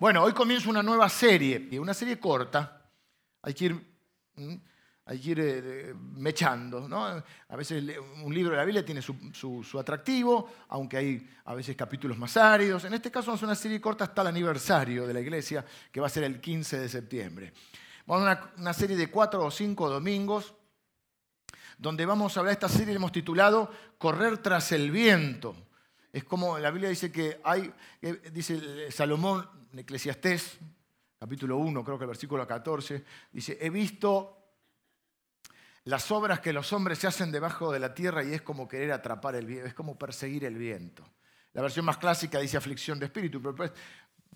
Bueno, hoy comienza una nueva serie, una serie corta. Hay que ir, hay que ir eh, mechando. ¿no? A veces un libro de la Biblia tiene su, atractivo, aunque hay a veces capítulos más áridos. En este caso a una serie corta hasta el aniversario de la iglesia, que va a ser el 15 de septiembre. Vamos a una, una serie de cuatro o cinco domingos, donde vamos a hablar, esta serie hemos titulado Correr tras el viento. Es como la Biblia dice que hay, eh, dice Salomón en Eclesiastés, capítulo 1, creo que el versículo 14, dice, he visto las obras que los hombres se hacen debajo de la tierra y es como querer atrapar el viento, es como perseguir el viento. La versión más clásica dice aflicción de espíritu, pero después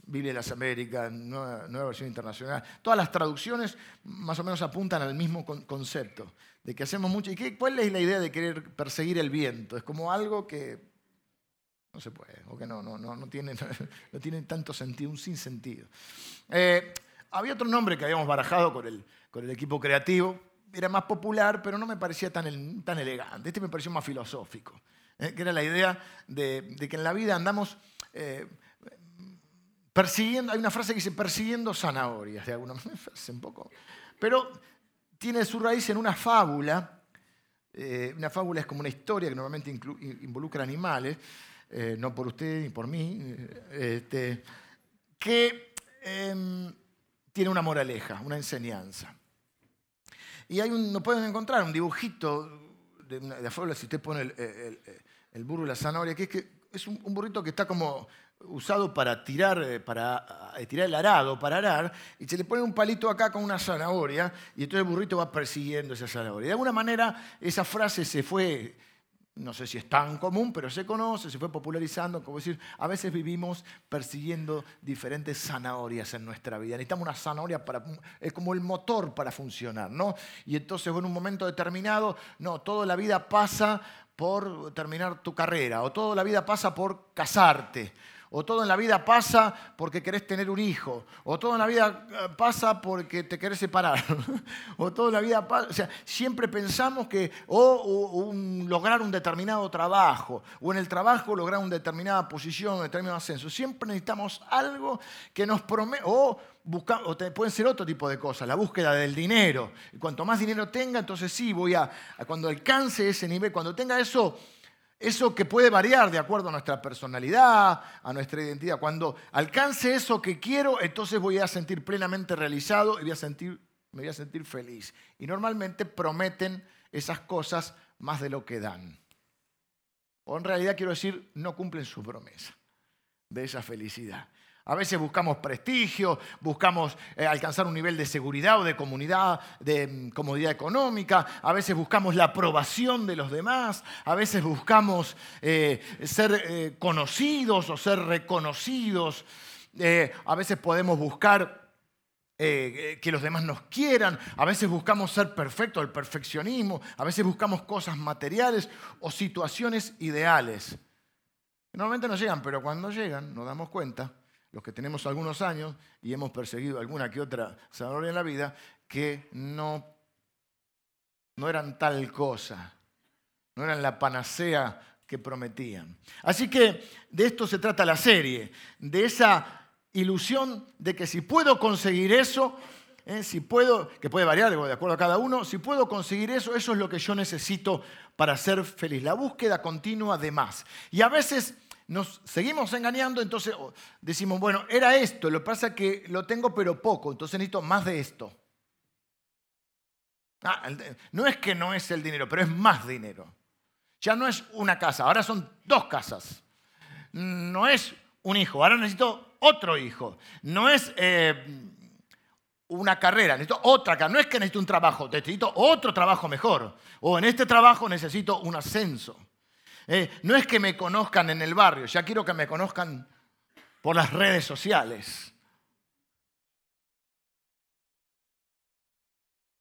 Biblia de las Américas, nueva, nueva, versión internacional. Todas las traducciones más o menos apuntan al mismo concepto, de que hacemos mucho. ¿Y qué, cuál es la idea de querer perseguir el viento? Es como algo que no se puede, o que no, no, no, no, tiene, no tiene tanto sentido, un sinsentido. Eh, había otro nombre que habíamos barajado con el, con el equipo creativo, era más popular, pero no me parecía tan, tan elegante. Este me pareció más filosófico, eh, que era la idea de, que en la vida andamos eh, persiguiendo, hay una frase que dice persiguiendo zanahorias, de alguna manera, un poco, pero tiene su raíz en una fábula. una fábula es como una historia que normalmente involucra animales, eh, no por usted ni por mí, eh, este, que em, tiene una moraleja, una enseñanza. Y hay un, pueden encontrar un dibujito de, una, de si usted pone el, burro y la zanahoria, que es, que es un, burrito que está como usado para tirar, eh, para tirar el arado, para arar, y se le pone un palito acá con una zanahoria, y entonces el burrito va persiguiendo esa zanahoria. De alguna manera esa frase se fue no sé si es tan común, pero se conoce, se fue popularizando, como decir, a veces vivimos persiguiendo diferentes zanahorias en nuestra vida. Necesitamos una zanahoria para, es como el motor para funcionar, ¿no? Y entonces en un momento determinado, no, toda la vida pasa por terminar tu carrera, o toda la vida pasa por casarte, o todo en la vida pasa porque querés tener un hijo, o todo en la vida eh, pasa porque te querés separar, o todo en la vida pasa, o sea, siempre pensamos que o, lograr un determinado trabajo, o en el trabajo lograr una determinada posición, un determinado ascenso. Siempre necesitamos algo que nos prometa, o Buscar, o pueden ser otro tipo de cosas, la búsqueda del dinero. Cuanto más dinero tenga, entonces sí, voy a, cuando alcance ese nivel, cuando tenga eso, eso que puede variar de acuerdo a nuestra personalidad, a nuestra identidad. Cuando alcance eso que quiero, entonces voy a sentir plenamente realizado y voy a sentir, me voy a sentir feliz. Y normalmente prometen esas cosas más de lo que dan. O en realidad quiero decir, no cumplen su promesa de esa felicidad. A veces buscamos prestigio, buscamos eh, alcanzar un nivel de seguridad o de comunidad, de mm, comodidad económica, a veces buscamos la aprobación de los demás, a veces buscamos eh, ser eh, conocidos o ser reconocidos, a veces podemos buscar que los demás nos quieran, a veces buscamos ser perfectos, el perfeccionismo, a veces buscamos cosas materiales o situaciones ideales. Normalmente no llegan, pero cuando llegan nos damos cuenta los que tenemos algunos años y hemos perseguido alguna que otra zanahoria en la vida, que no, no eran tal cosa, no eran la panacea que prometían. Así que de esto se trata la serie, de esa ilusión de que si puedo conseguir eso, eh, si puedo, que puede variar de acuerdo a cada uno, si puedo conseguir eso, eso es lo que yo necesito para ser feliz. La búsqueda continua de más. Y a veces nos seguimos engañando, entonces decimos, bueno, era esto, lo que pasa es que lo tengo pero poco, entonces necesito más de esto. Ah, no es que no es el dinero, pero es más dinero. Ya no es una casa, ahora son dos casas. No es un hijo, ahora necesito otro hijo. No es eh, una carrera, necesito otra carrera. No es que necesito un trabajo, necesito otro trabajo mejor. O en este trabajo necesito un ascenso. Eh, no es que me conozcan en el barrio, ya quiero que me conozcan por las redes sociales.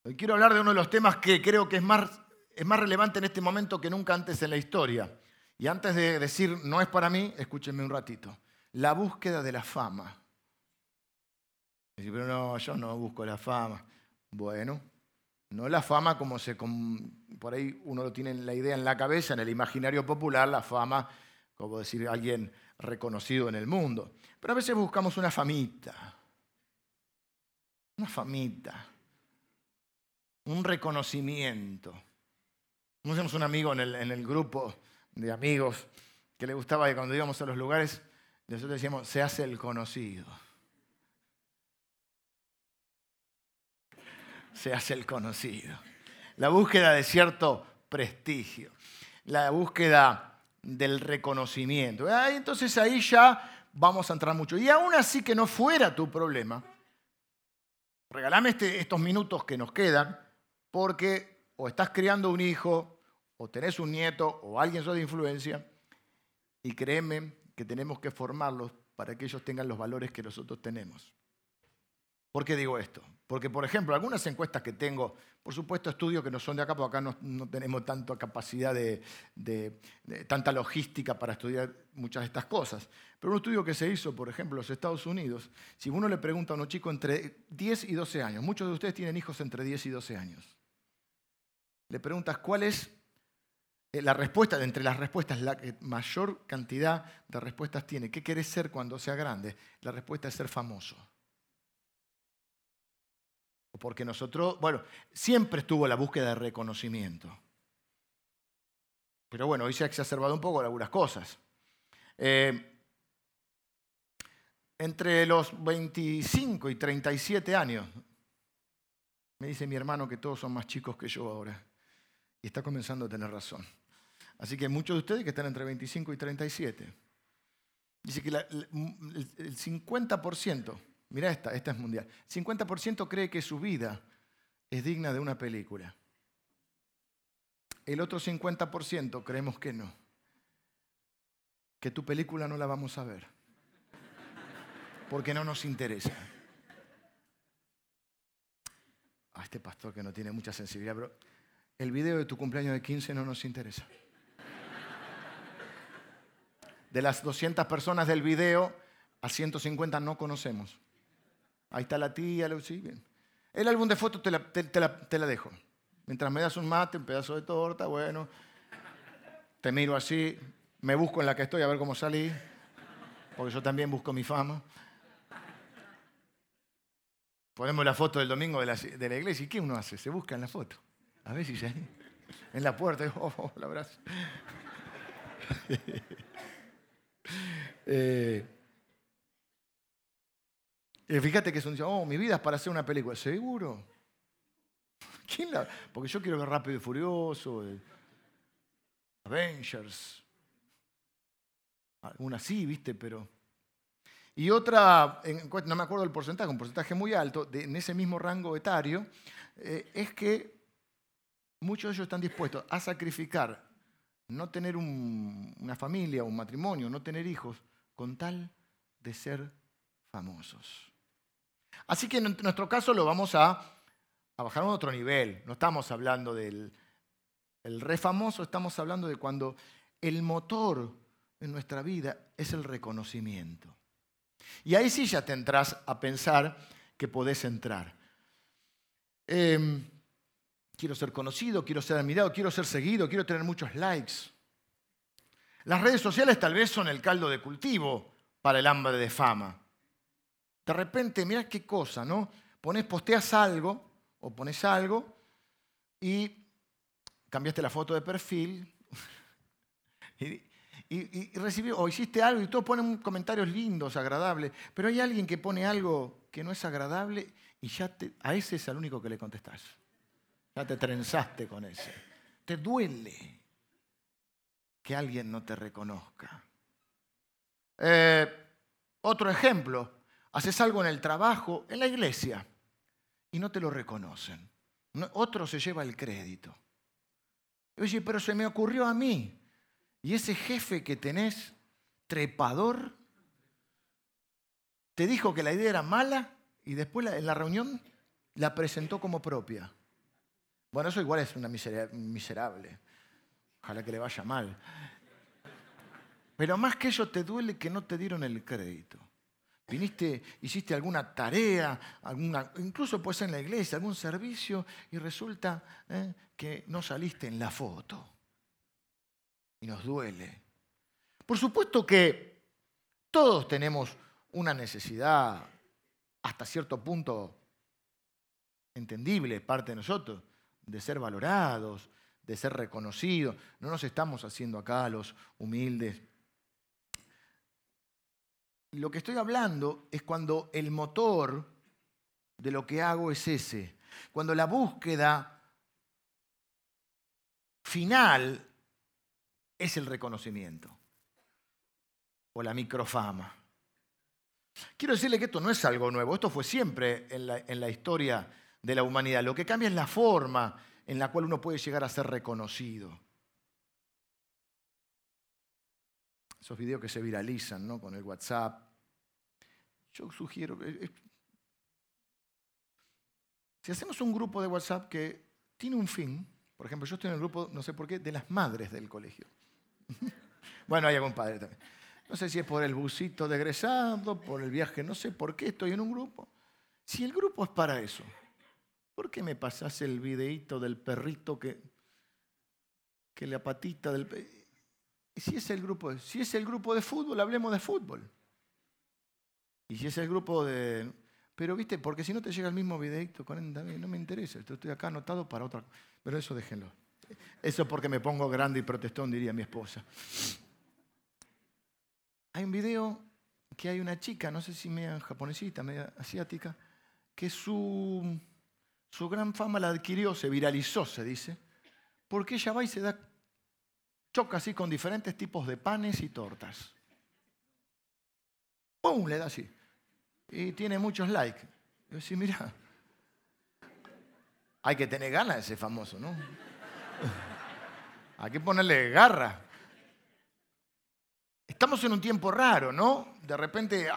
Hoy quiero hablar de uno de los temas que creo que es más, es más relevante en este momento que nunca antes en la historia. Y antes de decir no es para mí, escúchenme un ratito. La búsqueda de la fama. pero no, yo no busco la fama. Bueno, no la fama como se, por ahí uno lo tiene en la idea en la cabeza, en el imaginario popular, la fama, como decir alguien reconocido en el mundo. Pero a veces buscamos una famita, una famita, un reconocimiento. Tenemos un amigo en el, en el grupo de amigos que le gustaba que cuando íbamos a los lugares, nosotros decíamos, se hace el conocido. Se hace el conocido. La búsqueda de cierto prestigio, la búsqueda del reconocimiento. Entonces ahí ya vamos a entrar mucho. Y aún así que no fuera tu problema, regalame este, estos minutos que nos quedan, porque o estás criando un hijo, o tenés un nieto, o alguien sos de influencia, y créeme que tenemos que formarlos para que ellos tengan los valores que nosotros tenemos. ¿Por qué digo esto? Porque, por ejemplo, algunas encuestas que tengo, por supuesto estudios que no son de acá, porque acá no, tenemos tanta capacidad de, tanta logística para estudiar muchas de estas cosas. Pero un estudio que se hizo, por ejemplo, en los Estados Unidos, si uno le pregunta a un chico entre 10 y 12 años, muchos de ustedes tienen hijos entre 10 y 12 años, le preguntas cuál es eh, la respuesta, de entre las respuestas, la mayor cantidad de respuestas tiene, ¿qué querés ser cuando sea grande? La respuesta es ser famoso. Porque nosotros, bueno, siempre estuvo la búsqueda de reconocimiento. Pero bueno, hoy se ha exacerbado un poco algunas cosas. Eh, entre los 25 y 37 años, me dice mi hermano que todos son más chicos que yo ahora. Y está comenzando a tener razón. Así que muchos de ustedes que están entre 25 y 37, dice que el 50%, mira esta, esta es mundial, 50% cree que su vida es digna de una película. El otro 50% creemos que no, que tu película no la vamos a ver, porque no nos interesa. A este pastor que no tiene mucha sensibilidad, pero el video de tu cumpleaños de 15 no nos interesa. De las 200 personas del video, a 150 no conocemos. Ahí está la tía, sí, bien. El álbum de fotos te la, dejo. Mientras me das un mate, un pedazo de torta, bueno, te miro así, me busco en la que estoy a ver cómo salí, porque yo también busco mi fama. Ponemos la foto del domingo de la, de la iglesia. ¿Y qué uno hace? Se busca en la foto. A ver si se... En la puerta, oh, oh, la abrazo. Eh, fíjate que son, oh, mi vida es para hacer una película. ¿Seguro? ¿Quién la? Porque yo quiero ver Rápido y Furioso, Avengers. Alguna sí, viste, pero... Y otra, no me acuerdo el porcentaje, un porcentaje muy alto, en ese mismo rango etario, eh, es que muchos de ellos están dispuestos a sacrificar no tener una familia, un matrimonio, no tener hijos, con tal de ser famosos. Así que en nuestro caso lo vamos a, bajar a otro nivel. No estamos hablando del el re famoso, estamos hablando de cuando el motor en nuestra vida es el reconocimiento. Y ahí sí ya te entras a pensar que podés entrar. Em, quiero ser conocido, quiero ser admirado, quiero ser seguido, quiero tener muchos likes. Las redes sociales tal vez son el caldo de cultivo para el hambre de fama. De repente, mira qué cosa, ¿no? Pones, posteas algo o pones algo y cambiaste la foto de perfil y, y, o hiciste algo y todos ponen comentarios lindos, agradables, pero hay alguien que pone algo que no es agradable y ya a ese es el único que le contestás. Ya te trenzaste con ese. Te duele que alguien no te reconozca. Eh, otro ejemplo, haces algo en el trabajo, en la iglesia, y no te lo reconocen. otro se lleva el crédito. Oye, pero se me ocurrió a mí. Y ese jefe que tenés, trepador, te dijo que la idea era mala y después en la reunión la presentó como propia. Bueno, eso igual es una miserable. Ojalá que le vaya mal. Pero más que ello te duele que no te dieron el crédito. Viniste, hiciste alguna tarea, alguna, incluso puede ser en la iglesia, algún servicio, y resulta ¿eh? que no saliste en la foto. Y nos duele. Por supuesto que Todos tenemos una necesidad hasta cierto punto entendible, parte de nosotros, de ser valorados, de ser reconocidos. No nos estamos haciendo acá los humildes. Lo que estoy hablando es cuando el motor de lo que hago es ese. Cuando la búsqueda final es el reconocimiento o la microfama. Quiero decirle que esto no es algo nuevo, esto fue siempre en la, historia de la humanidad. Lo que cambia es la forma en la cual uno puede llegar a ser reconocido. Esos videos que se viralizan ¿no? con el WhatsApp. Yo sugiero, si hacemos un grupo de WhatsApp que tiene un fin, por ejemplo, yo estoy en el grupo, no sé por qué, de las madres del colegio. bueno, hay algún padre también. No sé si es por el busito de por el viaje, no sé por qué estoy en un grupo. Si el grupo es para eso, ¿Por qué me pasás el videíto del perrito que, que la patita del... Si es, el grupo, si es el grupo de fútbol, hablemos de fútbol. Y si es el grupo de... Pero viste, porque si no te llega el mismo videito, no me interesa, estoy acá anotado para otra... Pero eso déjenlo. Eso porque me pongo grande y protestón, diría mi esposa. Hay un video que hay una chica, no sé si media japonesita, media asiática, que su su gran fama la adquirió, se viralizó, se dice, porque ella va y se da, choca así con diferentes tipos de panes y tortas. ¡Pum! Le da así. Y tiene muchos likes. Yo decía, mira, hay que tener ganas ese famoso, ¿no? hay que ponerle garra. Estamos en un tiempo raro, ¿no? De repente,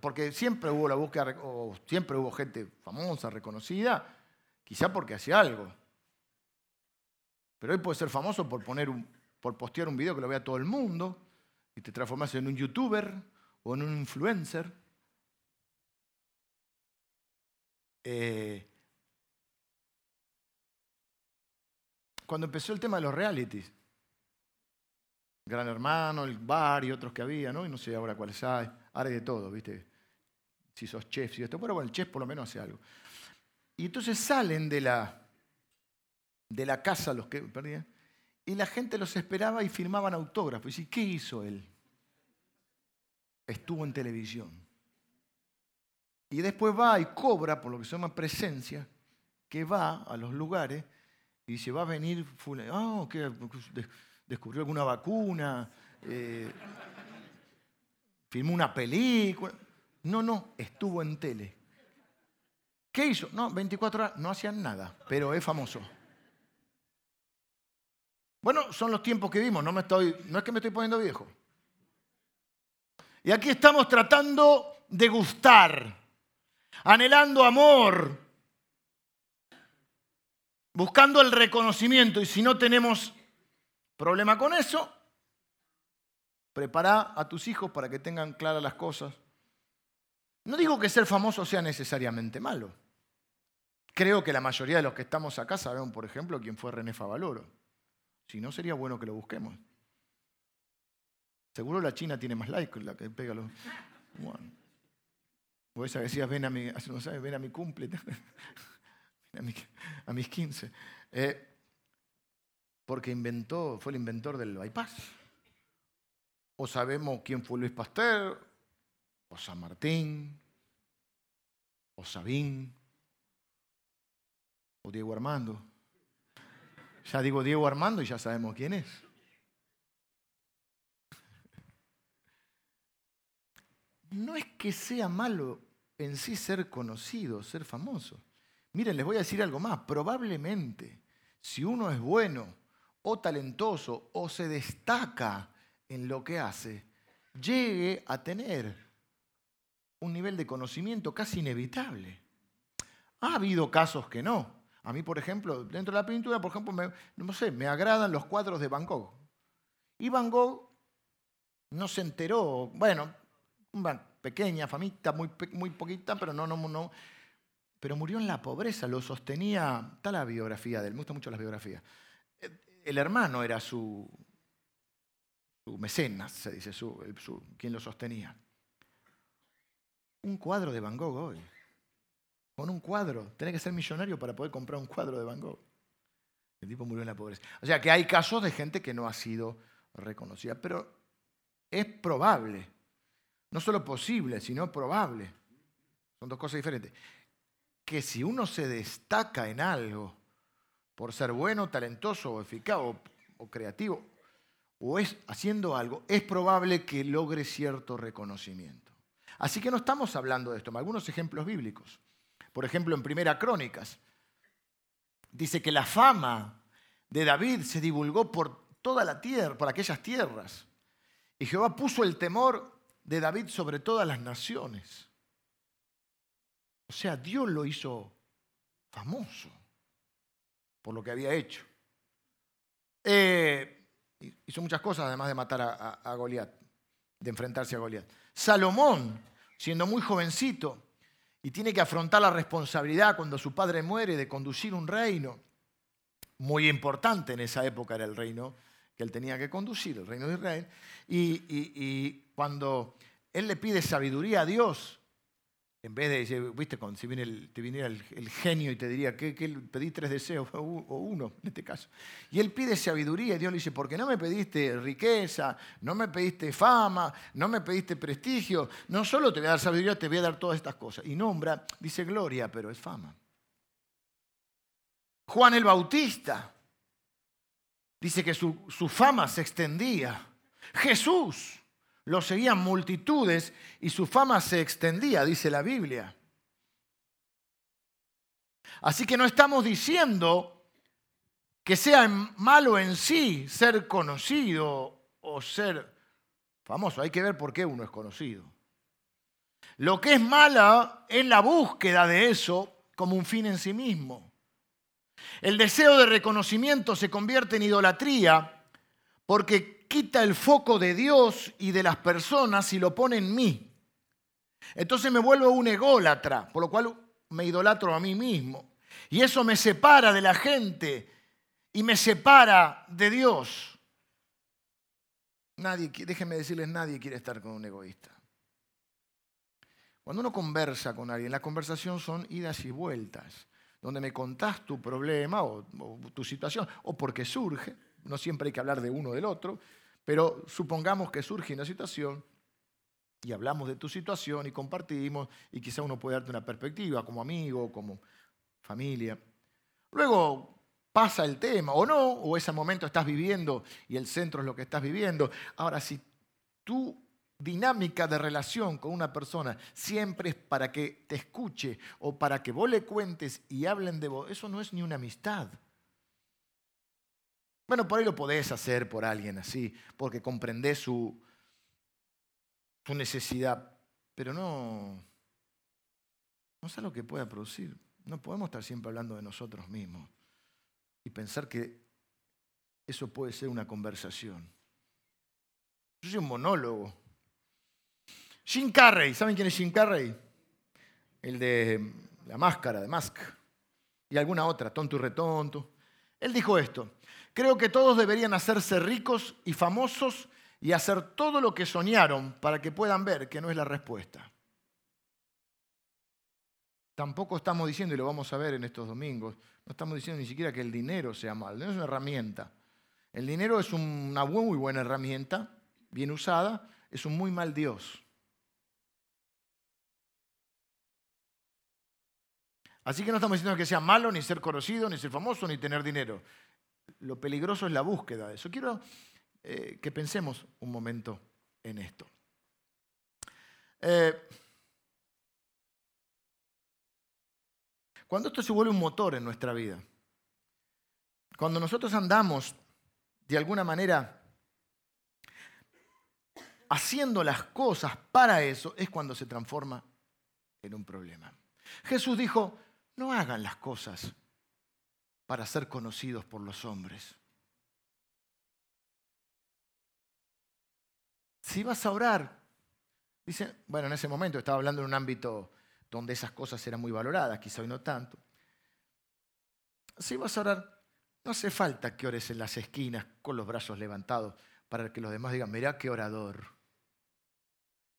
porque siempre hubo la búsqueda, o siempre hubo gente famosa, reconocida, Quizá porque hace algo. Pero hoy puede ser famoso por, poner un, por postear un video que lo vea todo el mundo y te transformas en un youtuber o en un influencer. Eh, cuando empezó el tema de los realities, Gran Hermano, el bar y otros que había, ¿no? Y no sé ahora cuáles hay. Ahora hay de todo, ¿viste? Si sos chef, si esto. Pero bueno, el chef por lo menos hace algo. Y entonces salen de la, de la casa los que perdían, y la gente los esperaba y firmaban autógrafos. Y ¿qué hizo él? Estuvo en televisión. Y después va y cobra por lo que se llama presencia, que va a los lugares y dice, va a venir, oh, que descubrió alguna vacuna, eh, filmó una película. No, no, estuvo en tele. ¿Qué hizo? No, 24 horas no hacían nada, pero es famoso. Bueno, son los tiempos que vimos, no, me estoy, no es que me estoy poniendo viejo. Y aquí estamos tratando de gustar, anhelando amor, buscando el reconocimiento. Y si no tenemos problema con eso, prepara a tus hijos para que tengan claras las cosas. No digo que ser famoso sea necesariamente malo. Creo que la mayoría de los que estamos acá sabemos, por ejemplo, quién fue René Favaloro. Si no, sería bueno que lo busquemos. Seguro la China tiene más likes la que pega los... Bueno. O esa decías, ven a mi, no sabes, ven a mi cumple, a, mis 15. Eh, porque inventó, fue el inventor del bypass. O sabemos quién fue Luis Pasteur, o San Martín, o Sabín, o Diego Armando. Ya digo Diego Armando y ya sabemos quién es. No es que sea malo en sí ser conocido, ser famoso. Miren, les voy a decir algo más. Probablemente, si uno es bueno o talentoso o se destaca en lo que hace, llegue a tener un nivel de conocimiento casi inevitable. Ha habido casos que no, a mí, por ejemplo, dentro de la pintura, por ejemplo, me, no sé, me agradan los cuadros de Van Gogh. Y Van Gogh no se enteró, bueno, una pequeña famita, muy, muy poquita, pero no, no, no. Pero murió en la pobreza, lo sostenía, está la biografía de él, me gusta mucho la biografía. El hermano era su, su mecenas, se dice, su, quien lo sostenía. un cuadro de Van Gogh hoy. Con un cuadro. Tenés que ser millonario para poder comprar un cuadro de Van Gogh. El tipo murió en la pobreza. O sea que hay casos de gente que no ha sido reconocida. Pero es probable, no solo posible, sino probable. Son dos cosas diferentes. Que si uno se destaca en algo por ser bueno, talentoso o eficaz o, creativo, o es haciendo algo, es probable que logre cierto reconocimiento. Así que no estamos hablando de esto. Algunos ejemplos bíblicos. Por ejemplo, en Primera Crónicas, dice que la fama de David se divulgó por toda la tierra, por aquellas tierras. Y Jehová puso el temor de David sobre todas las naciones. O sea, Dios lo hizo famoso por lo que había hecho. Eh, hizo muchas cosas además de matar a, a Goliat, de enfrentarse a Goliat. Salomón, siendo muy jovencito, y tiene que afrontar la responsabilidad cuando su padre muere de conducir un reino. Muy importante en esa época era el reino que él tenía que conducir, el reino de Israel. Y, y cuando él le pide sabiduría a Dios, en vez de decir, viste, si viene el, te viniera el, genio y te diría, que, pedí tres deseos, o uno en este caso. Y él pide sabiduría y Dios le dice, porque no me pediste riqueza, no me pediste fama, no me pediste prestigio, no solo te voy a dar sabiduría, te voy a dar todas estas cosas. Y nombra, dice gloria, pero es fama. Juan el Bautista dice que su, su fama se extendía. Jesús lo seguían multitudes y su fama se extendía, dice la Biblia. Así que no estamos diciendo que sea malo en sí ser conocido o ser famoso. Hay que ver por qué uno es conocido. Lo que es mala es la búsqueda de eso como un fin en sí mismo. El deseo de reconocimiento se convierte en idolatría porque quita el foco de Dios y de las personas y lo pone en mí. Entonces me vuelvo un ególatra, por lo cual me idolatro a mí mismo. Y eso me separa de la gente y me separa de Dios. Nadie, déjenme decirles, nadie quiere estar con un egoísta. Cuando uno conversa con alguien, la conversación son idas y vueltas, donde me contás tu problema o, o tu situación, o porque surge, no siempre hay que hablar de uno o del otro, pero supongamos que surge una situación y hablamos de tu situación y compartimos y quizá uno puede darte una perspectiva como amigo, como familia. Luego pasa el tema o no, o ese momento estás viviendo y el centro es lo que estás viviendo. Ahora, si tu dinámica de relación con una persona siempre es para que te escuche o para que vos le cuentes y hablen de vos, eso no es ni una amistad. Bueno, por ahí lo podés hacer por alguien así, porque comprendés su, su necesidad, pero no, no sé lo que pueda producir. No podemos estar siempre hablando de nosotros mismos y pensar que eso puede ser una conversación. Yo soy un monólogo. Jim Carrey, ¿saben quién es Jim Carrey? El de la máscara, de Mask. Y alguna otra, tonto y retonto. Él dijo esto, Creo que todos deberían hacerse ricos y famosos y hacer todo lo que soñaron para que puedan ver que no es la respuesta. Tampoco estamos diciendo, y lo vamos a ver en estos domingos, no estamos diciendo ni siquiera que el dinero sea mal, no es una herramienta. El dinero es una muy buena herramienta, bien usada, es un muy mal Dios. Así que no estamos diciendo que sea malo ni ser conocido, ni ser famoso, ni tener dinero lo peligroso es la búsqueda de eso. Quiero eh, que pensemos un momento en esto. Eh, cuando esto se vuelve un motor en nuestra vida, cuando nosotros andamos de alguna manera haciendo las cosas para eso, es cuando se transforma en un problema. Jesús dijo, no hagan las cosas para ser conocidos por los hombres. Si vas a orar, dice, bueno, en ese momento estaba hablando en un ámbito donde esas cosas eran muy valoradas, quizá hoy no tanto. Si vas a orar, no hace falta que ores en las esquinas con los brazos levantados para que los demás digan, mirá qué orador.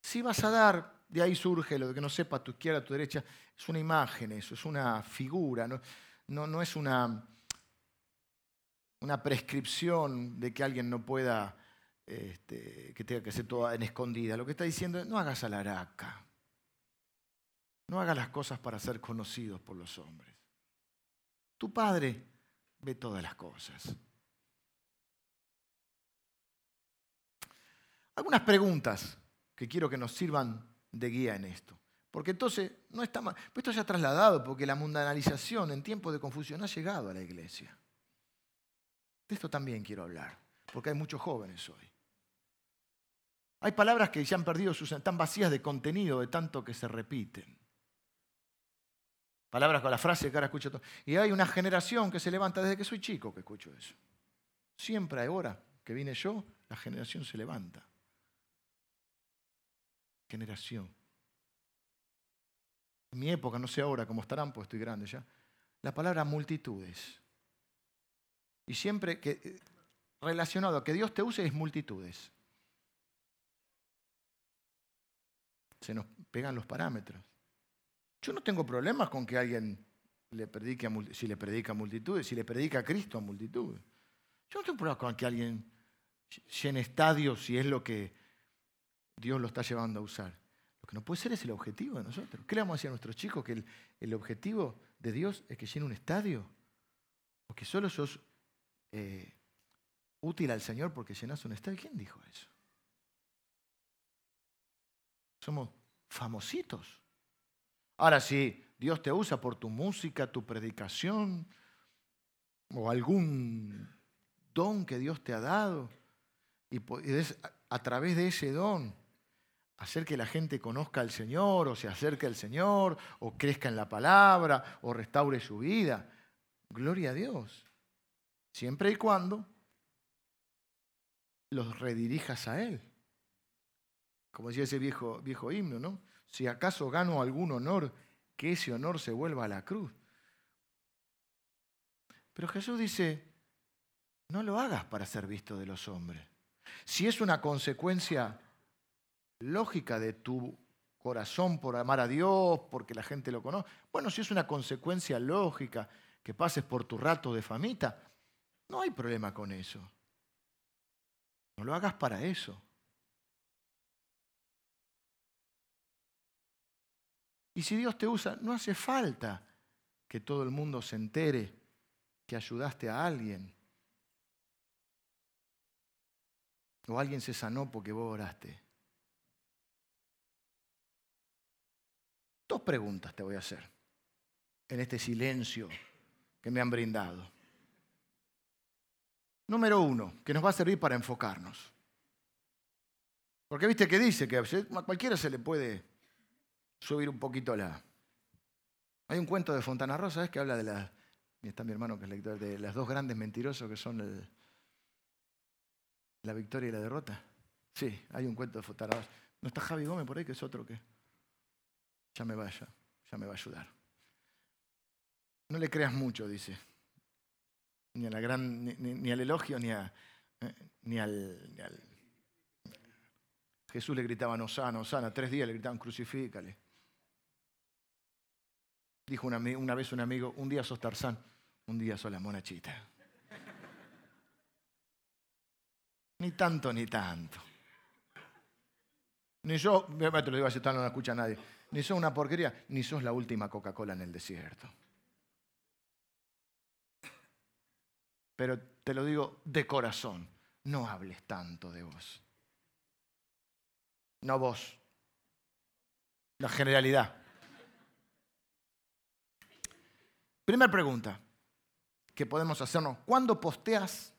Si vas a dar, de ahí surge lo de que no sepa tu izquierda, tu derecha. Es una imagen eso, es una figura, no, no, es una, una prescripción de que alguien no pueda, este, que tenga que ser toda en escondida. Lo que está diciendo es, no hagas alaraca. No hagas las cosas para ser conocidos por los hombres. Tu Padre ve todas las cosas. Algunas preguntas que quiero que nos sirvan de guía en esto. Porque entonces no está mal. Pues esto se ha trasladado porque la mundanalización en tiempos de confusión ha llegado a la iglesia. De esto también quiero hablar, porque hay muchos jóvenes hoy. Hay palabras que ya han perdido sus. están vacías de contenido de tanto que se repiten. Palabras con la frase que ahora escucho. Y hay una generación que se levanta desde que soy chico que escucho eso. Siempre ahora que vine yo, la generación se levanta generación. En mi época, no sé ahora cómo estarán, pues estoy grande ya, la palabra multitudes. Y siempre que eh, relacionado a que Dios te use es multitudes. Se nos pegan los parámetros. Yo no tengo problemas con que alguien le predique a, si le predica a multitudes, si le predica a Cristo a multitudes. Yo no tengo problemas con que alguien llene estadios si es lo que Dios lo está llevando a usar. No puede ser es el objetivo de nosotros. ¿Qué le vamos a decir a nuestros chicos? ¿Que el, objetivo de Dios es que llene un estadio? ¿O que solo sos eh, útil al Señor porque llenas un estadio? ¿Quién dijo eso? Somos famositos. Ahora, si Dios te usa por tu música, tu predicación o algún don que Dios te ha dado, y a través de ese don hacer que la gente conozca al Señor o se acerque al Señor o crezca en la palabra o restaure su vida. Gloria a Dios. Siempre y cuando los redirijas a Él. Como decía ese viejo, viejo himno, ¿no? Si acaso gano algún honor, que ese honor se vuelva a la cruz. Pero Jesús dice, no lo hagas para ser visto de los hombres. Si es una consecuencia lógica de tu corazón por amar a Dios, porque la gente lo conoce. Bueno, si es una consecuencia lógica que pases por tu rato de famita, no hay problema con eso. No lo hagas para eso. Y si Dios te usa, no hace falta que todo el mundo se entere que ayudaste a alguien. O alguien se sanó porque vos oraste. Dos preguntas te voy a hacer en este silencio que me han brindado. Número uno, que nos va a servir para enfocarnos. Porque viste que dice que a cualquiera se le puede subir un poquito la... Hay un cuento de Fontana Rosa, ¿es? Que habla de la... Y está mi hermano que es lector, de las dos grandes mentirosos que son la victoria y la derrota. Sí, hay un cuento de Fontana Rosa. ¿No está Javi Gómez por ahí, que es otro que ya me vaya, ya me va a ayudar. No le creas mucho, dice. Ni, a la gran, ni, al elogio, ni, a, eh, ni, al, Jesús le gritaban, Osana, Osana. Tres días le gritaban, crucifícale. Dijo una, vez un amigo, un día sos Tarzán, un día sos la monachita. Ni tanto, ni tanto. Ni yo, te lo digo así, no escucha nadie ni sos una porquería, ni sos la última Coca-Cola en el desierto. Pero te lo digo de corazón, no hables tanto de vos. No vos. La generalidad. Primera pregunta que podemos hacernos. ¿Cuándo posteas?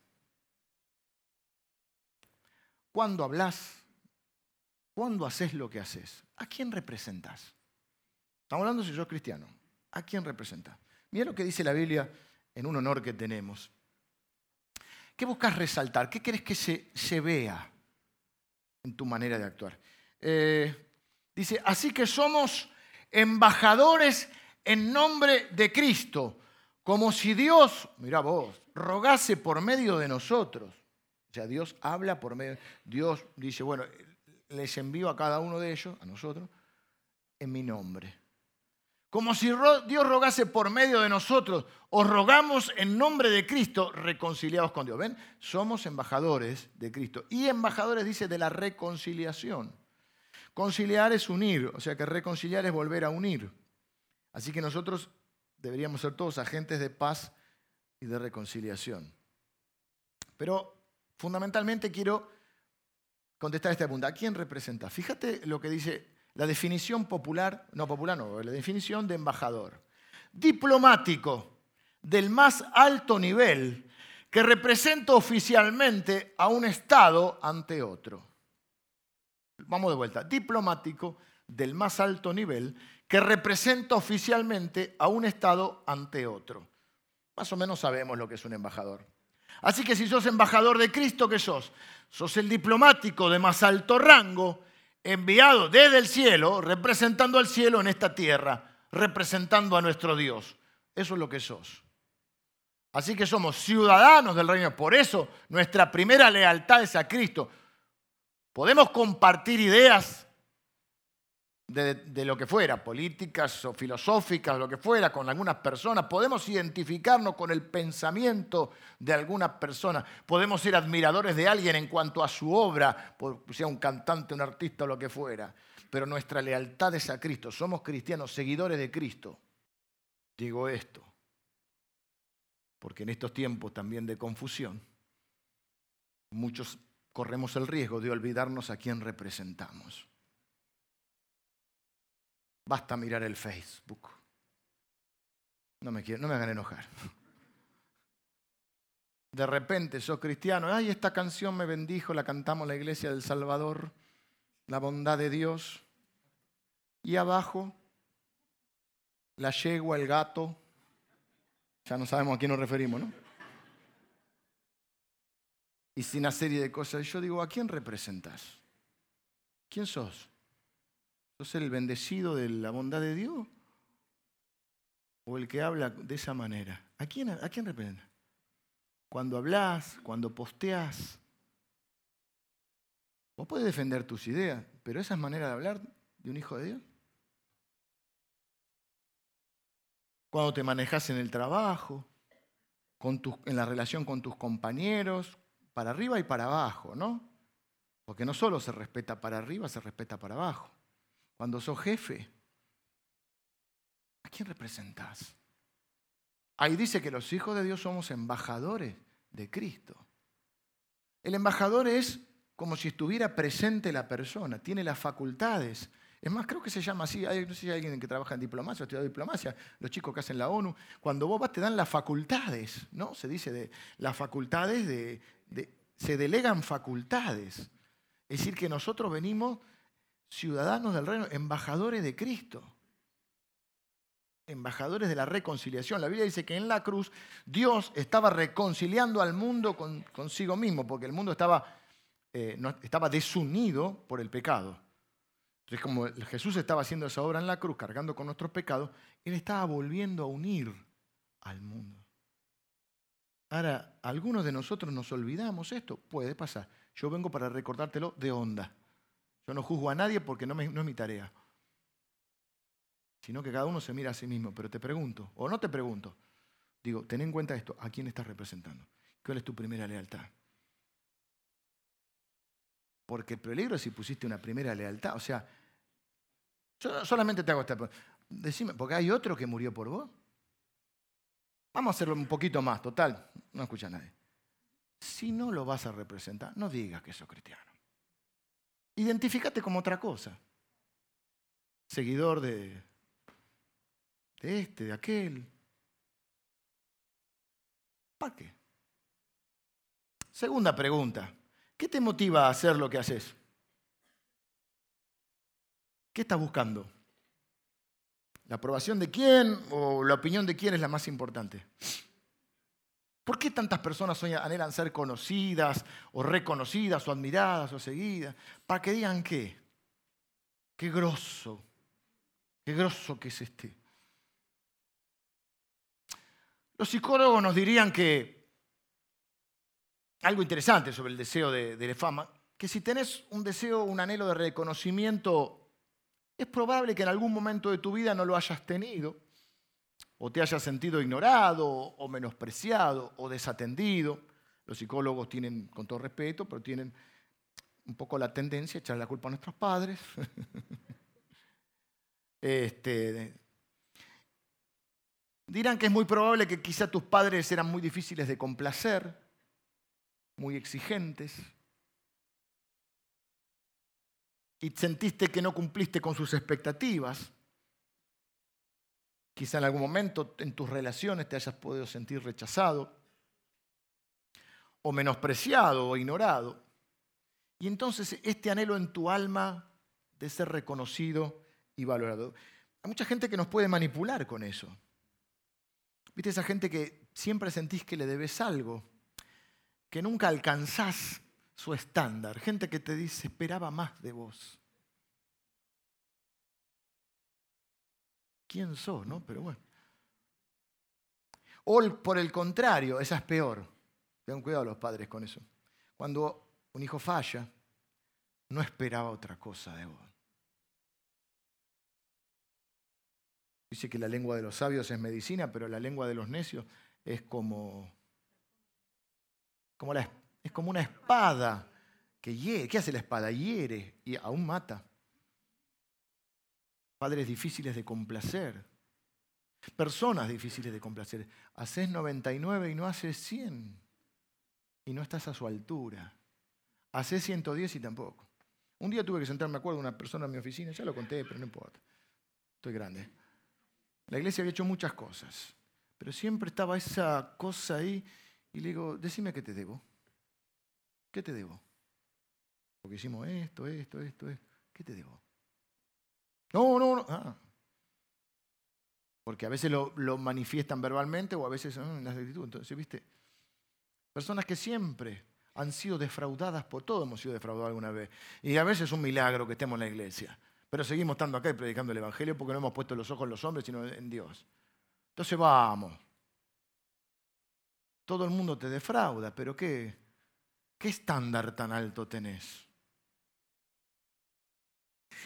¿Cuándo hablas? ¿Cuándo haces lo que haces? ¿A quién representas? Estamos hablando si sos cristiano. ¿A quién representas? Mira lo que dice la Biblia en un honor que tenemos. ¿Qué buscas resaltar? ¿Qué querés que se, vea en tu manera de actuar? Eh, dice, así que somos embajadores en nombre de Cristo, como si Dios, mira vos, rogase por medio de nosotros. O sea, Dios habla por medio, Dios dice, bueno, les envío a cada uno de ellos, a nosotros, en mi nombre. Como si Dios rogase por medio de nosotros, os rogamos en nombre de Cristo, reconciliados con Dios. ¿Ven? Somos embajadores de Cristo. Y embajadores dice de la reconciliación. Conciliar es unir, o sea que reconciliar es volver a unir. Así que nosotros deberíamos ser todos agentes de paz y de reconciliación. Pero fundamentalmente quiero contestar esta pregunta. ¿A quién representa? Fíjate lo que dice la definición popular, no popular, no, la definición de embajador. Diplomático del más alto nivel que representa oficialmente a un Estado ante otro. Vamos de vuelta. Diplomático del más alto nivel que representa oficialmente a un Estado ante otro. Más o menos sabemos lo que es un embajador. Así que si sos embajador de Cristo, ¿qué sos? Sos el diplomático de más alto rango enviado desde el cielo, representando al cielo en esta tierra, representando a nuestro Dios. Eso es lo que sos. Así que somos ciudadanos del reino. Por eso nuestra primera lealtad es a Cristo. Podemos compartir ideas de, lo que fuera, políticas o filosóficas, lo que fuera, con algunas personas. Podemos identificarnos con el pensamiento de alguna persona. Podemos ser admiradores de alguien en cuanto a su obra, sea un cantante, un artista o lo que fuera. Pero nuestra lealtad es a Cristo. Somos cristianos, seguidores de Cristo. Digo esto, porque en estos tiempos también de confusión, muchos corremos el riesgo de olvidarnos a quién representamos. Basta mirar el Facebook. No me, quiero, no me hagan enojar. De repente sos cristiano, ay, esta canción me bendijo, la cantamos la iglesia del Salvador, la bondad de Dios. Y abajo, la yegua, el gato, ya no sabemos a quién nos referimos, ¿no? Y sin una serie de cosas. Yo digo, ¿a quién representas? ¿Quién sos? ¿Sos el bendecido de la bondad de Dios? ¿O el que habla de esa manera? ¿A quién, a quién representa? Cuando hablas, cuando posteas. Vos puedes defender tus ideas, pero esa es manera de hablar de un hijo de Dios. Cuando te manejas en el trabajo, en la relación con tus compañeros, para arriba y para abajo, ¿no? Porque no solo se respeta para arriba, se respeta para abajo cuando sos jefe, ¿a quién representás? Ahí dice que los hijos de Dios somos embajadores de Cristo. El embajador es como si estuviera presente la persona, tiene las facultades. Es más, creo que se llama así, no sé si hay alguien que trabaja en diplomacia o diplomacia, los chicos que hacen la ONU, cuando vos vas te dan las facultades, ¿no? Se dice de las facultades, de, se delegan facultades. Es decir, que nosotros venimos ciudadanos del reino, embajadores de Cristo, embajadores de la reconciliación. La Biblia dice que en la cruz Dios estaba reconciliando al mundo consigo mismo, porque el mundo estaba, eh, estaba desunido por el pecado. Entonces, como Jesús estaba haciendo esa obra en la cruz, cargando con nuestros pecados, Él estaba volviendo a unir al mundo. Ahora, algunos de nosotros nos olvidamos esto, puede pasar. Yo vengo para recordártelo de onda. Yo no juzgo a nadie porque no, es mi tarea. Sino que cada uno se mira a sí mismo. Pero te pregunto, o no te pregunto, digo, ten en cuenta esto, ¿a quién estás representando? ¿Cuál es tu primera lealtad? Porque el peligro es si pusiste una primera lealtad. O sea, yo solamente te hago esta pregunta. Decime, porque hay otro que murió por vos. Vamos a hacerlo un poquito más, total, no escucha a nadie. Si no lo vas a representar, no digas que sos cristiano. Identifícate como otra cosa. Seguidor de, de este, de aquel. ¿Para qué? Segunda pregunta. ¿Qué te motiva a hacer lo que haces? ¿Qué estás buscando? ¿La aprobación de quién o la opinión de quién es la más importante? ¿Por qué tantas personas anhelan ser conocidas o reconocidas o admiradas o seguidas? Para que digan qué. Qué grosso. Qué grosso que es este. Los psicólogos nos dirían que algo interesante sobre el deseo de, de fama, que si tenés un deseo, un anhelo de reconocimiento es probable que en algún momento de tu vida no lo hayas tenido, o te hayas sentido ignorado, o menospreciado, o desatendido. Los psicólogos tienen, con todo respeto, pero tienen un poco la tendencia a echarle la culpa a nuestros padres. este, dirán que es muy probable que quizá tus padres eran muy difíciles de complacer, muy exigentes, y sentiste que no cumpliste con sus expectativas. Quizá en algún momento en tus relaciones te hayas podido sentir rechazado o menospreciado o ignorado. Y entonces este anhelo en tu alma de ser reconocido y valorado. Hay mucha gente que nos puede manipular con eso. ¿Viste esa gente que siempre sentís que le debes algo? Que nunca alcanzás su estándar. Gente que te dice, esperaba más de vos. ¿Quién sos, no? Pero bueno. O por el contrario, esa es peor. Tengan cuidado los padres con eso. Cuando un hijo falla, no esperaba otra cosa de vos. Dice que la lengua de los sabios es medicina, pero la lengua de los necios es como, como la, es como una espada que hiere. ¿Qué hace la espada? Hiere y aún mata. Padres difíciles de complacer. Personas difíciles de complacer. Haces 99 y no haces 100. Y no estás a su altura. Hace 110 y tampoco. Un día tuve que sentarme, me acuerdo, una persona en mi oficina, ya lo conté, pero no importa. Estoy grande. La iglesia había hecho muchas cosas, pero siempre estaba esa cosa ahí y le digo, decime qué te debo. ¿Qué te debo? Porque hicimos esto, esto, esto, esto. ¿Qué te debo? No, no, no. Ah. Porque a veces lo, manifiestan verbalmente o a veces en las actitudes. Entonces, ¿viste? Personas que siempre han sido defraudadas por todo, hemos sido defraudados alguna vez. Y a veces es un milagro que estemos en la iglesia. Pero seguimos estando acá y predicando el Evangelio porque no hemos puesto los ojos en los hombres, sino en Dios. Entonces vamos. Todo el mundo te defrauda, pero ¿qué, qué estándar tan alto tenés?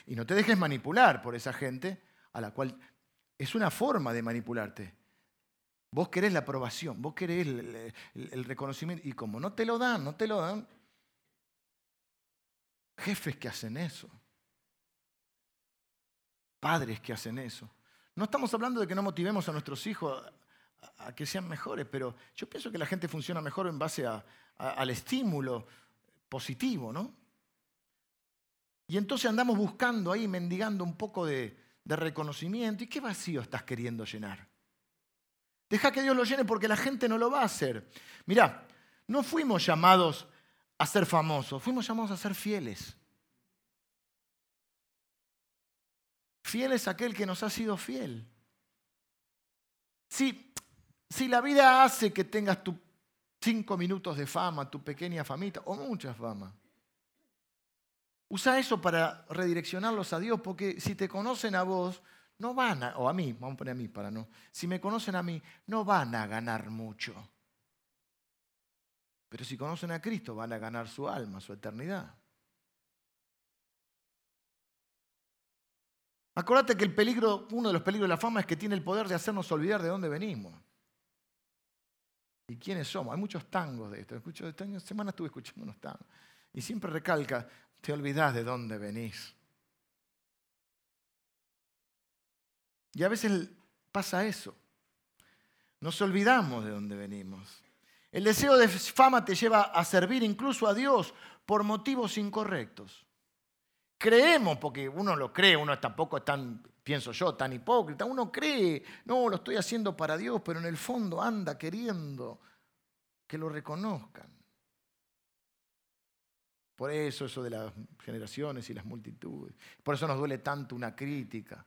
Y no te dejes manipular por esa gente a la cual es una forma de manipularte. Vos querés la aprobación, vos querés el, reconocimiento. Y como no te lo dan, no te lo dan, jefes que hacen eso, padres que hacen eso. No estamos hablando de que no motivemos a nuestros hijos a, que sean mejores, pero yo pienso que la gente funciona mejor en base al estímulo positivo, ¿no? Y entonces andamos buscando ahí, mendigando un poco de reconocimiento. ¿Y qué vacío estás queriendo llenar? Deja que Dios lo llene porque la gente no lo va a hacer. Mirá, no fuimos llamados a ser famosos, fuimos llamados a ser fieles. Fiel es aquel que nos ha sido fiel. Si, si la vida hace que tengas tus cinco minutos de fama, tu pequeña famita o mucha fama, usa eso para redireccionarlos a Dios, porque si te conocen a vos, no van a, o a mí, vamos a poner a mí para no, si me conocen a mí, no van a ganar mucho. Pero si conocen a Cristo, van a ganar su alma, su eternidad. Acordate que el peligro, uno de los peligros de la fama es que tiene el poder de hacernos olvidar de dónde venimos. ¿Y quiénes somos? Hay muchos tangos de esto. Esta semana estuve escuchando unos tangos. Y siempre recalca, te olvidas de dónde venís. Y a veces pasa eso. Nos olvidamos de dónde venimos. El deseo de fama te lleva a servir incluso a Dios por motivos incorrectos. Creemos, porque uno lo cree, uno tampoco es tan, pienso yo, tan hipócrita, uno cree, no, lo estoy haciendo para Dios, pero en el fondo anda queriendo que lo reconozcan. Por eso eso de las generaciones y las multitudes. Por eso nos duele tanto una crítica.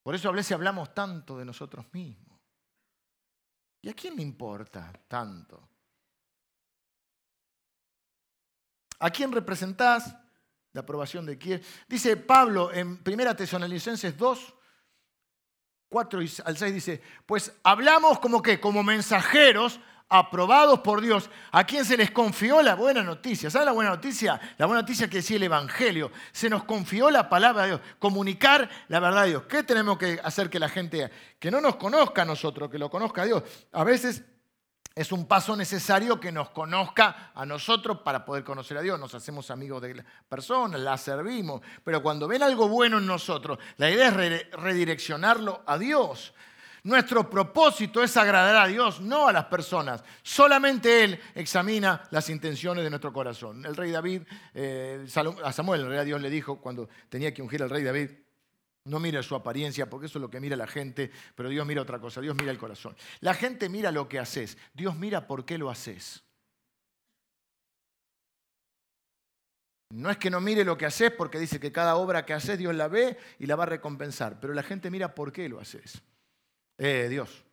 Por eso hablamos tanto de nosotros mismos. ¿Y a quién le importa tanto? ¿A quién representás? La aprobación de quién. Dice Pablo en 1 Tesalonicenses 2, 4 al 6 dice, pues hablamos como que, como mensajeros aprobados por Dios, a quien se les confió la buena noticia. ¿Saben la buena noticia? La buena noticia que decía el Evangelio. Se nos confió la palabra de Dios, comunicar la verdad de Dios. ¿Qué tenemos que hacer que la gente, que no nos conozca a nosotros, que lo conozca a Dios? A veces es un paso necesario que nos conozca a nosotros para poder conocer a Dios. Nos hacemos amigos de la persona, la servimos. Pero cuando ven algo bueno en nosotros, la idea es redireccionarlo a Dios. Nuestro propósito es agradar a Dios, no a las personas. Solamente Él examina las intenciones de nuestro corazón. El rey David, eh, a Samuel, el rey Dios le dijo cuando tenía que ungir al rey David, no mire su apariencia, porque eso es lo que mira la gente, pero Dios mira otra cosa, Dios mira el corazón. La gente mira lo que haces, Dios mira por qué lo haces. No es que no mire lo que haces porque dice que cada obra que haces Dios la ve y la va a recompensar, pero la gente mira por qué lo haces. Eh, Dios.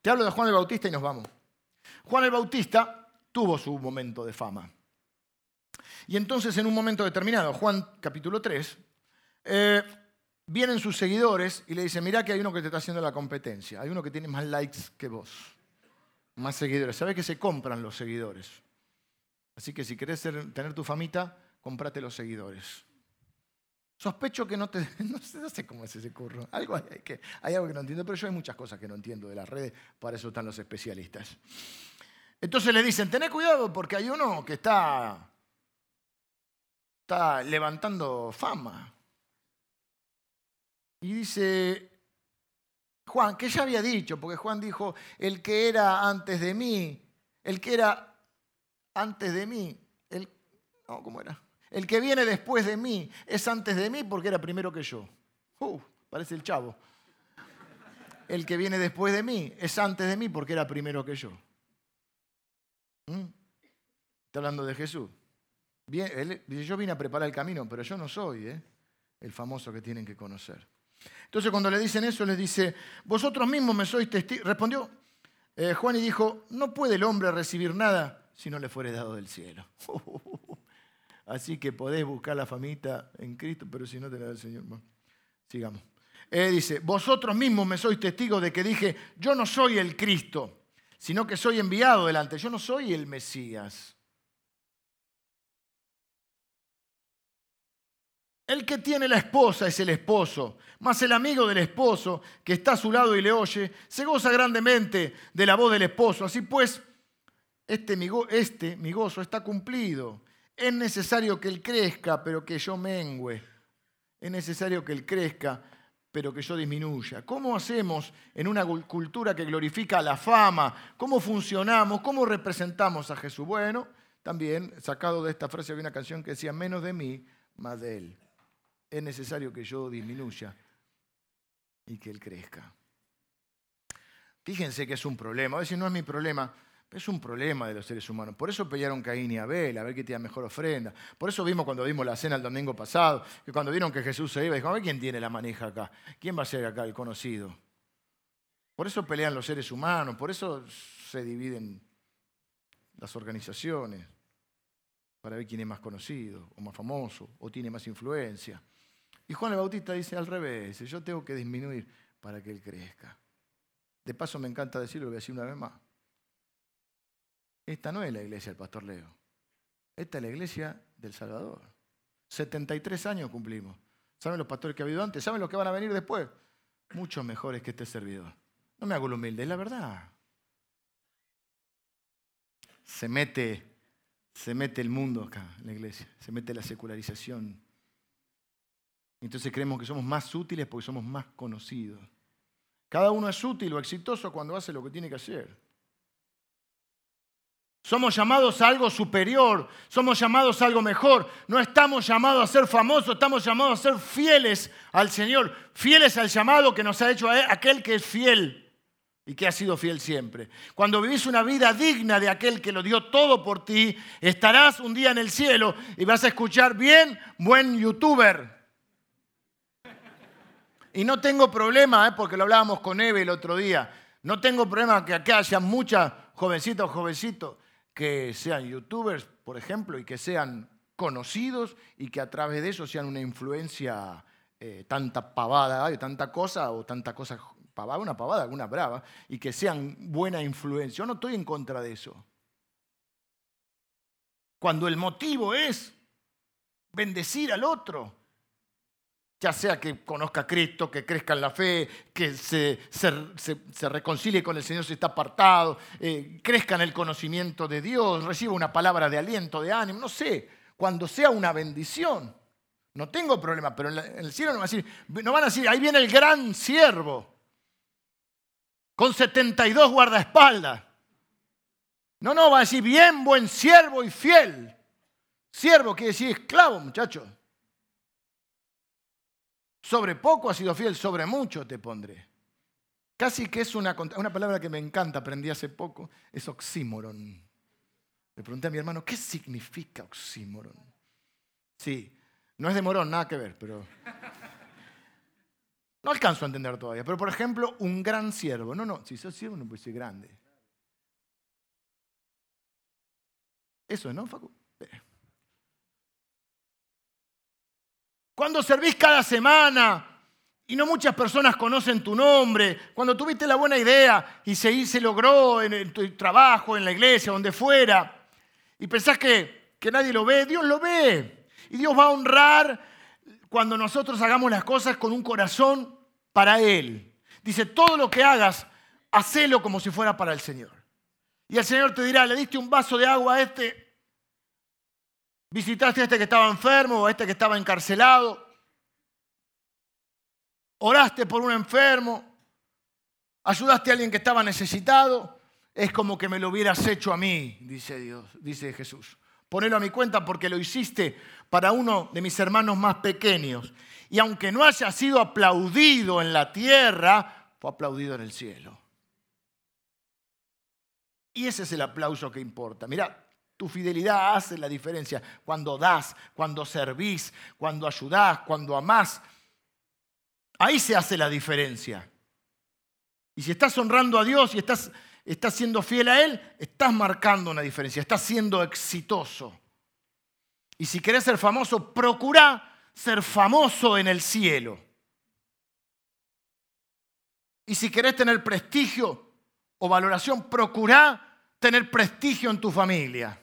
Te hablo de Juan el Bautista y nos vamos. Juan el Bautista tuvo su momento de fama. Y entonces en un momento determinado, Juan capítulo 3, eh, vienen sus seguidores y le dicen, mira que hay uno que te está haciendo la competencia, hay uno que tiene más likes que vos, más seguidores. ¿Sabes que se compran los seguidores? Así que si querés tener tu famita, comprate los seguidores. Sospecho que no te... No sé, cómo es ese curro. Algo hay, que, hay algo que no entiendo, pero yo hay muchas cosas que no entiendo de las redes, para eso están los especialistas. Entonces le dicen, tené cuidado porque hay uno que está, está levantando fama. Y dice Juan, que ya había dicho, porque Juan dijo, el que era antes de mí, el que era antes de mí, el, no, ¿cómo era? El que viene después de mí es antes de mí porque era primero que yo. Uh, parece el chavo. El que viene después de mí es antes de mí porque era primero que yo. ¿Mm? Está hablando de Jesús. Bien, yo vine a preparar el camino, pero yo no soy ¿eh? el famoso que tienen que conocer. Entonces cuando le dicen eso, les dice, vosotros mismos me sois testigos. Respondió eh, Juan y dijo, no puede el hombre recibir nada si no le fuere dado del cielo. Así que podés buscar la famita en Cristo, pero si no te la da el Señor. sigamos. Eh, dice, vosotros mismos me sois testigos de que dije, yo no soy el Cristo, sino que soy enviado delante, yo no soy el Mesías. El que tiene la esposa es el esposo, mas el amigo del esposo que está a su lado y le oye, se goza grandemente de la voz del esposo. Así pues, este mi, este, mi gozo está cumplido. Es necesario que él crezca, pero que yo mengüe. Es necesario que él crezca, pero que yo disminuya. ¿Cómo hacemos en una cultura que glorifica la fama? ¿Cómo funcionamos? ¿Cómo representamos a Jesús? Bueno, también sacado de esta frase había una canción que decía, menos de mí, más de él es necesario que yo disminuya y que Él crezca. Fíjense que es un problema, a veces no es mi problema, es un problema de los seres humanos. Por eso pelearon Caín y Abel, a ver quién tiene mejor ofrenda. Por eso vimos cuando vimos la cena el domingo pasado, que cuando vieron que Jesús se iba, dijeron, a ver quién tiene la maneja acá, quién va a ser acá el conocido. Por eso pelean los seres humanos, por eso se dividen las organizaciones, para ver quién es más conocido o más famoso o tiene más influencia. Y Juan el Bautista dice al revés, yo tengo que disminuir para que él crezca. De paso me encanta decirlo, lo voy a decir una vez más. Esta no es la iglesia del pastor Leo. Esta es la iglesia del Salvador. 73 años cumplimos. ¿Saben los pastores que ha habido antes? ¿Saben los que van a venir después? Muchos mejores que este servidor. No me hago lo humilde, es la verdad. Se mete, se mete el mundo acá en la iglesia, se mete la secularización, entonces creemos que somos más útiles porque somos más conocidos. Cada uno es útil o exitoso cuando hace lo que tiene que hacer. Somos llamados a algo superior, somos llamados a algo mejor. No estamos llamados a ser famosos, estamos llamados a ser fieles al Señor, fieles al llamado que nos ha hecho aquel que es fiel y que ha sido fiel siempre. Cuando vivís una vida digna de aquel que lo dio todo por ti, estarás un día en el cielo y vas a escuchar bien, buen youtuber. Y no tengo problema, ¿eh? porque lo hablábamos con Eve el otro día, no tengo problema que acá haya muchas jovencitas o jovencitos que sean youtubers, por ejemplo, y que sean conocidos y que a través de eso sean una influencia, eh, tanta pavada, tanta cosa o tanta cosa pavada, una pavada, alguna brava, y que sean buena influencia. Yo no estoy en contra de eso. Cuando el motivo es bendecir al otro, ya sea que conozca a Cristo, que crezca en la fe, que se, se, reconcilie con el Señor si está apartado, eh, crezca en el conocimiento de Dios, reciba una palabra de aliento, de ánimo, no sé, cuando sea una bendición. No tengo problema, pero en, el cielo no van, a decir, no van a decir, ahí viene el gran siervo, con 72 guardaespaldas. No, no, va a decir, bien, buen siervo y fiel. Siervo quiere decir esclavo, muchachos. Sobre poco has sido fiel, sobre mucho te pondré. Casi que es una, una palabra que me encanta, aprendí hace poco, es oxímoron. Le pregunté a mi hermano, ¿qué significa oxímoron? Sí, no es de morón, nada que ver, pero... No alcanzo a entender todavía, pero por ejemplo, un gran siervo. No, no, si sos siervo no puede ser grande. Eso es, ¿no, Facu? Cuando servís cada semana y no muchas personas conocen tu nombre, cuando tuviste la buena idea y se, se logró en tu trabajo, en la iglesia, donde fuera, y pensás que, que nadie lo ve, Dios lo ve. Y Dios va a honrar cuando nosotros hagamos las cosas con un corazón para Él. Dice, todo lo que hagas, hacelo como si fuera para el Señor. Y el Señor te dirá, le diste un vaso de agua a este, Visitaste a este que estaba enfermo o a este que estaba encarcelado. Oraste por un enfermo. Ayudaste a alguien que estaba necesitado. Es como que me lo hubieras hecho a mí, dice Dios, dice Jesús. Ponelo a mi cuenta porque lo hiciste para uno de mis hermanos más pequeños. Y aunque no haya sido aplaudido en la tierra, fue aplaudido en el cielo. Y ese es el aplauso que importa. Mira, tu fidelidad hace la diferencia cuando das, cuando servís, cuando ayudás, cuando amás. Ahí se hace la diferencia. Y si estás honrando a Dios y estás, estás siendo fiel a Él, estás marcando una diferencia, estás siendo exitoso. Y si querés ser famoso, procura ser famoso en el cielo. Y si querés tener prestigio o valoración, procura tener prestigio en tu familia.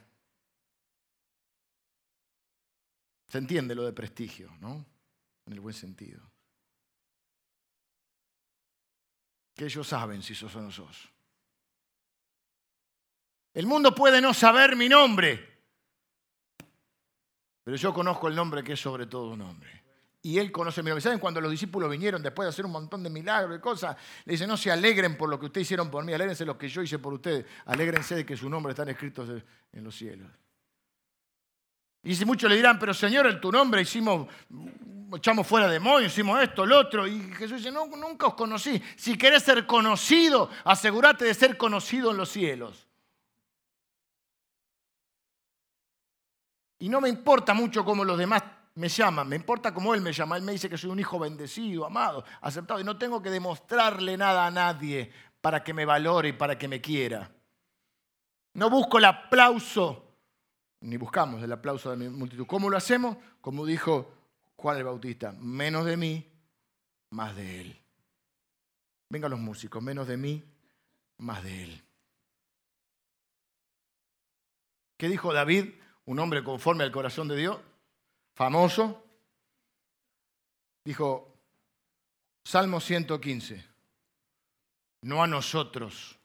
Se entiende lo de prestigio, ¿no? En el buen sentido. Que ellos saben si sos o no sos. El mundo puede no saber mi nombre, pero yo conozco el nombre que es sobre todo un nombre. Y él conoce mi nombre. ¿Saben cuando los discípulos vinieron después de hacer un montón de milagros y cosas? Le dicen, no se alegren por lo que ustedes hicieron por mí, alégrense lo que yo hice por ustedes, alégrense de que su nombre está escrito en los cielos. Y si muchos le dirán, pero Señor, en tu nombre hicimos, echamos fuera demonios, hicimos esto, lo otro. Y Jesús dice, no, nunca os conocí. Si querés ser conocido, asegúrate de ser conocido en los cielos. Y no me importa mucho cómo los demás me llaman, me importa cómo Él me llama. Él me dice que soy un hijo bendecido, amado, aceptado. Y no tengo que demostrarle nada a nadie para que me valore y para que me quiera. No busco el aplauso ni buscamos el aplauso de la multitud. ¿Cómo lo hacemos? Como dijo Juan el Bautista, menos de mí, más de él. Vengan los músicos, menos de mí, más de él. ¿Qué dijo David, un hombre conforme al corazón de Dios? Famoso. Dijo, Salmo 115, no a nosotros.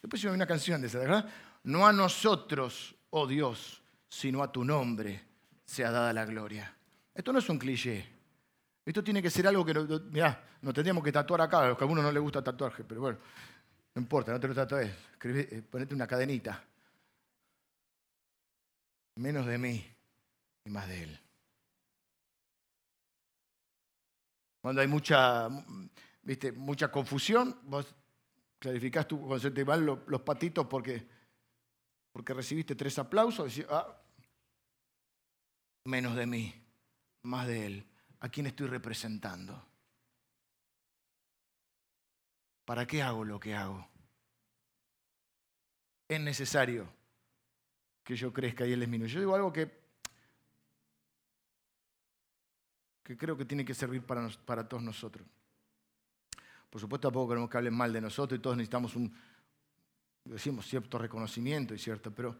Después hay una canción de esa, ¿verdad? No a nosotros, oh Dios, sino a tu nombre sea dada la gloria. Esto no es un cliché. Esto tiene que ser algo que, mirá, nos tendríamos que tatuar acá, a los que a uno no le gusta tatuaje, pero bueno, no importa, no te lo tatues, eh, ponete una cadenita. Menos de mí y más de él. Cuando hay mucha, viste, mucha confusión, vos clarificás cuando se te van los, patitos porque, porque recibiste tres aplausos, decís, ah, menos de mí, más de Él. ¿A quién estoy representando? ¿Para qué hago lo que hago? Es necesario que yo crezca y Él disminuya. Yo digo algo que, que creo que tiene que servir para, para todos nosotros. Por supuesto, tampoco queremos que hablen mal de nosotros y todos necesitamos un, decimos, cierto reconocimiento y cierto, pero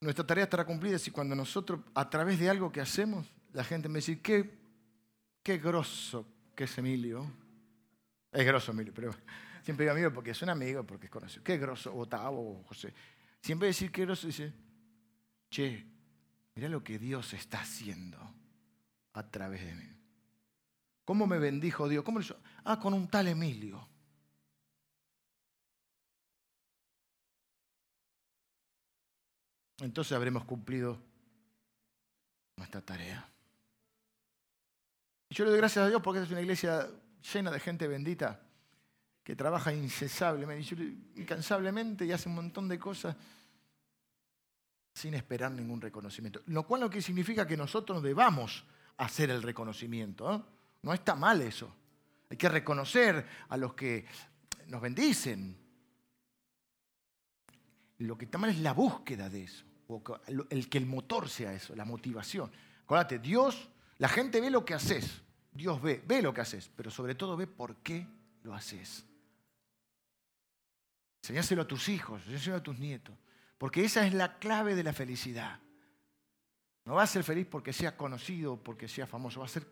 nuestra tarea estará cumplida si cuando nosotros, a través de algo que hacemos, la gente me dice, qué, qué grosso que es Emilio. Es grosso Emilio, pero siempre digo amigo porque es un amigo, porque es conocido. Qué grosso, Otavo, José. Siempre decir qué grosso, dice, che, mira lo que Dios está haciendo a través de mí. ¿Cómo me bendijo Dios? ¿Cómo Ah, con un tal Emilio. Entonces habremos cumplido nuestra tarea. Y yo le doy gracias a Dios porque es una iglesia llena de gente bendita que trabaja incesablemente, incansablemente y hace un montón de cosas sin esperar ningún reconocimiento. Lo cual no significa que nosotros debamos hacer el reconocimiento. ¿eh? No está mal eso. Hay que reconocer a los que nos bendicen. Lo que está mal es la búsqueda de eso el que el motor sea eso, la motivación. Acuérdate, Dios, la gente ve lo que haces, Dios ve, ve lo que haces, pero sobre todo ve por qué lo haces. Enseñáselo a tus hijos, enseñáselo a tus nietos, porque esa es la clave de la felicidad. No va a ser feliz porque sea conocido, porque sea famoso, va a ser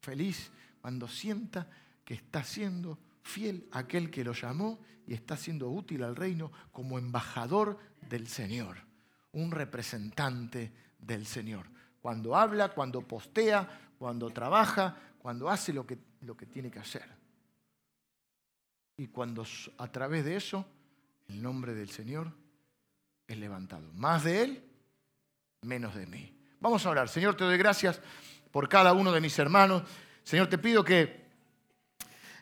feliz cuando sienta que está siendo fiel a aquel que lo llamó y está siendo útil al reino como embajador del Señor un representante del Señor. Cuando habla, cuando postea, cuando trabaja, cuando hace lo que, lo que tiene que hacer. Y cuando a través de eso el nombre del Señor es levantado. Más de Él, menos de mí. Vamos a orar. Señor, te doy gracias por cada uno de mis hermanos. Señor, te pido que,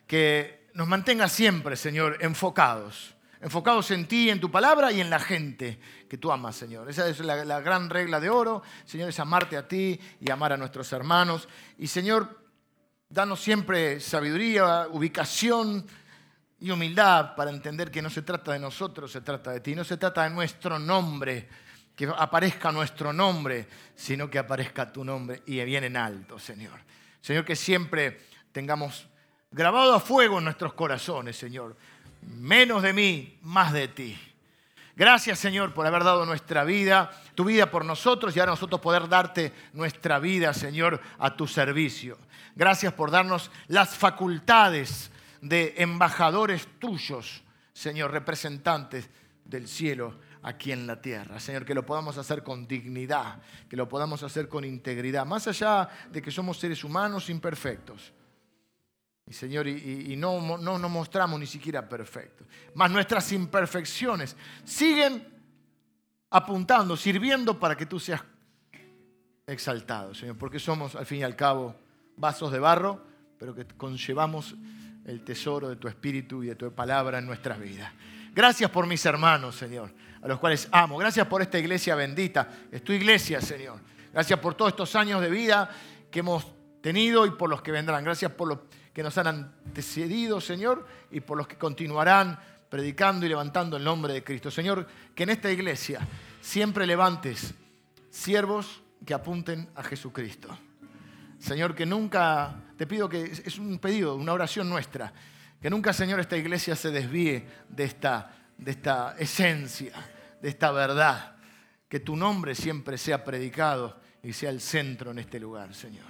que nos mantenga siempre, Señor, enfocados enfocados en ti, en tu palabra y en la gente que tú amas, Señor. Esa es la, gran regla de oro, Señor, es amarte a ti y amar a nuestros hermanos. Y Señor, danos siempre sabiduría, ubicación y humildad para entender que no se trata de nosotros, se trata de ti, no se trata de nuestro nombre, que aparezca nuestro nombre, sino que aparezca tu nombre y bien en alto, Señor. Señor, que siempre tengamos grabado a fuego en nuestros corazones, Señor menos de mí, más de ti. Gracias Señor por haber dado nuestra vida, tu vida por nosotros y ahora nosotros poder darte nuestra vida, Señor, a tu servicio. Gracias por darnos las facultades de embajadores tuyos, Señor, representantes del cielo aquí en la tierra. Señor, que lo podamos hacer con dignidad, que lo podamos hacer con integridad, más allá de que somos seres humanos imperfectos. Y Señor, y, no nos no mostramos ni siquiera perfectos. Mas nuestras imperfecciones siguen apuntando, sirviendo para que tú seas exaltado, Señor, porque somos al fin y al cabo vasos de barro, pero que conllevamos el tesoro de tu espíritu y de tu palabra en nuestras vidas. Gracias por mis hermanos, Señor, a los cuales amo. Gracias por esta iglesia bendita. Es tu iglesia, Señor. Gracias por todos estos años de vida que hemos tenido y por los que vendrán. Gracias por los que nos han antecedido, Señor, y por los que continuarán predicando y levantando el nombre de Cristo. Señor, que en esta iglesia siempre levantes siervos que apunten a Jesucristo. Señor, que nunca, te pido que es un pedido, una oración nuestra, que nunca, Señor, esta iglesia se desvíe de esta, de esta esencia, de esta verdad. Que tu nombre siempre sea predicado y sea el centro en este lugar, Señor.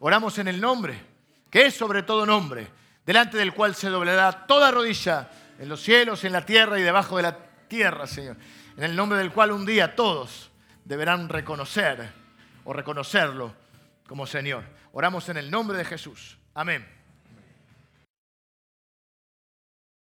Oramos en el nombre que es sobre todo nombre, delante del cual se doblará toda rodilla en los cielos, en la tierra y debajo de la tierra, Señor. En el nombre del cual un día todos deberán reconocer o reconocerlo como Señor. Oramos en el nombre de Jesús. Amén.